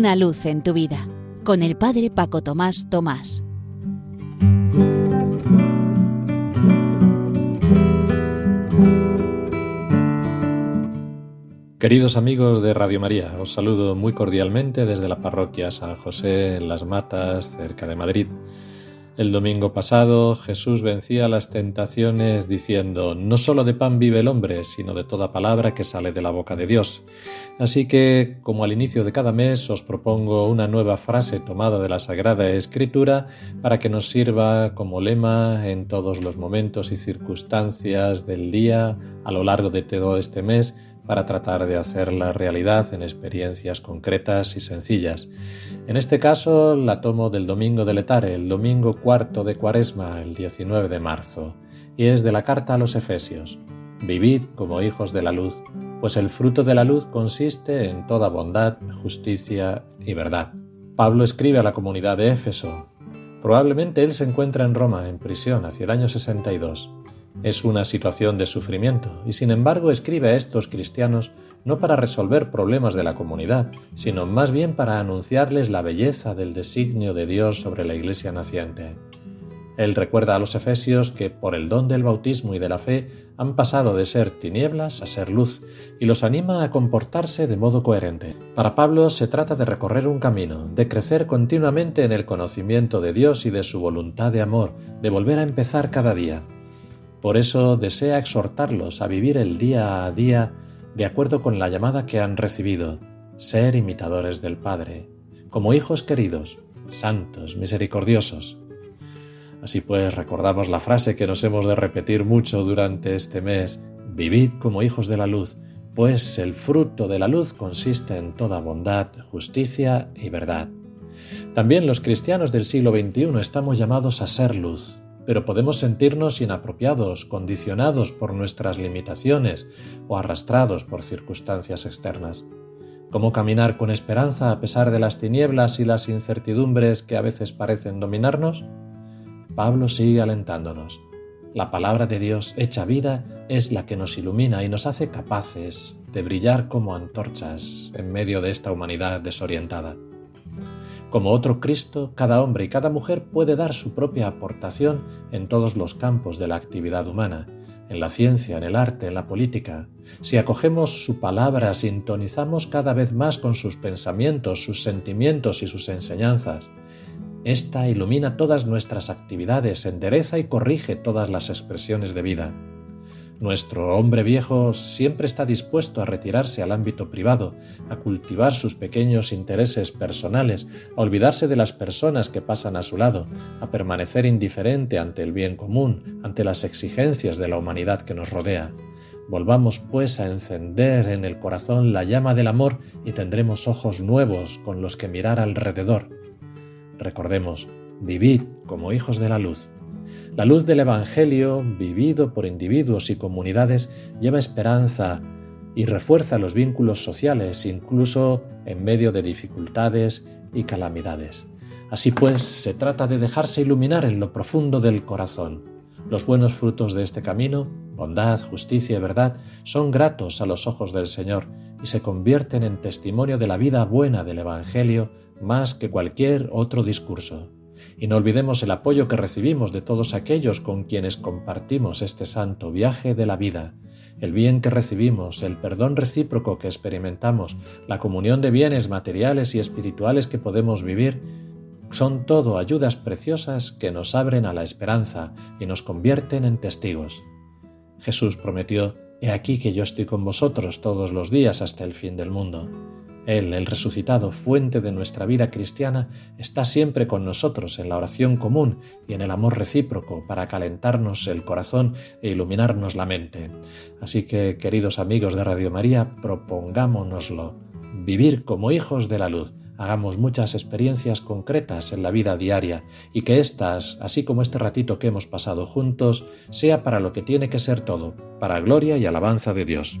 Una luz en tu vida con el Padre Paco Tomás Tomás. Queridos amigos de Radio María, os saludo muy cordialmente desde la parroquia San José en Las Matas, cerca de Madrid. El domingo pasado Jesús vencía las tentaciones diciendo, no solo de pan vive el hombre, sino de toda palabra que sale de la boca de Dios. Así que, como al inicio de cada mes, os propongo una nueva frase tomada de la Sagrada Escritura para que nos sirva como lema en todos los momentos y circunstancias del día a lo largo de todo este mes para tratar de hacer la realidad en experiencias concretas y sencillas. En este caso la tomo del domingo de Letare, el domingo cuarto de Cuaresma, el 19 de marzo, y es de la carta a los Efesios. Vivid como hijos de la luz, pues el fruto de la luz consiste en toda bondad, justicia y verdad. Pablo escribe a la comunidad de Éfeso. Probablemente él se encuentra en Roma, en prisión, hacia el año 62. Es una situación de sufrimiento y sin embargo escribe a estos cristianos no para resolver problemas de la comunidad, sino más bien para anunciarles la belleza del designio de Dios sobre la iglesia naciente. Él recuerda a los efesios que por el don del bautismo y de la fe han pasado de ser tinieblas a ser luz y los anima a comportarse de modo coherente. Para Pablo se trata de recorrer un camino, de crecer continuamente en el conocimiento de Dios y de su voluntad de amor, de volver a empezar cada día. Por eso desea exhortarlos a vivir el día a día de acuerdo con la llamada que han recibido, ser imitadores del Padre, como hijos queridos, santos, misericordiosos. Así pues, recordamos la frase que nos hemos de repetir mucho durante este mes, vivid como hijos de la luz, pues el fruto de la luz consiste en toda bondad, justicia y verdad. También los cristianos del siglo XXI estamos llamados a ser luz, pero podemos sentirnos inapropiados, condicionados por nuestras limitaciones o arrastrados por circunstancias externas. ¿Cómo caminar con esperanza a pesar de las tinieblas y las incertidumbres que a veces parecen dominarnos? Pablo sigue alentándonos. La palabra de Dios hecha vida es la que nos ilumina y nos hace capaces de brillar como antorchas en medio de esta humanidad desorientada. Como otro Cristo, cada hombre y cada mujer puede dar su propia aportación en todos los campos de la actividad humana, en la ciencia, en el arte, en la política. Si acogemos su palabra, sintonizamos cada vez más con sus pensamientos, sus sentimientos y sus enseñanzas. Esta ilumina todas nuestras actividades, endereza y corrige todas las expresiones de vida. Nuestro hombre viejo siempre está dispuesto a retirarse al ámbito privado, a cultivar sus pequeños intereses personales, a olvidarse de las personas que pasan a su lado, a permanecer indiferente ante el bien común, ante las exigencias de la humanidad que nos rodea. Volvamos pues a encender en el corazón la llama del amor y tendremos ojos nuevos con los que mirar alrededor. Recordemos, vivid como hijos de la luz. La luz del Evangelio, vivido por individuos y comunidades, lleva esperanza y refuerza los vínculos sociales, incluso en medio de dificultades y calamidades. Así pues, se trata de dejarse iluminar en lo profundo del corazón. Los buenos frutos de este camino, bondad, justicia y verdad, son gratos a los ojos del Señor y se convierten en testimonio de la vida buena del Evangelio más que cualquier otro discurso y no olvidemos el apoyo que recibimos de todos aquellos con quienes compartimos este santo viaje de la vida, el bien que recibimos, el perdón recíproco que experimentamos, la comunión de bienes materiales y espirituales que podemos vivir, son todo ayudas preciosas que nos abren a la esperanza y nos convierten en testigos. Jesús prometió, He aquí que yo estoy con vosotros todos los días hasta el fin del mundo. Él, el resucitado, fuente de nuestra vida cristiana, está siempre con nosotros en la oración común y en el amor recíproco para calentarnos el corazón e iluminarnos la mente. Así que, queridos amigos de Radio María, propongámonoslo, vivir como hijos de la luz, hagamos muchas experiencias concretas en la vida diaria y que éstas, así como este ratito que hemos pasado juntos, sea para lo que tiene que ser todo, para gloria y alabanza de Dios.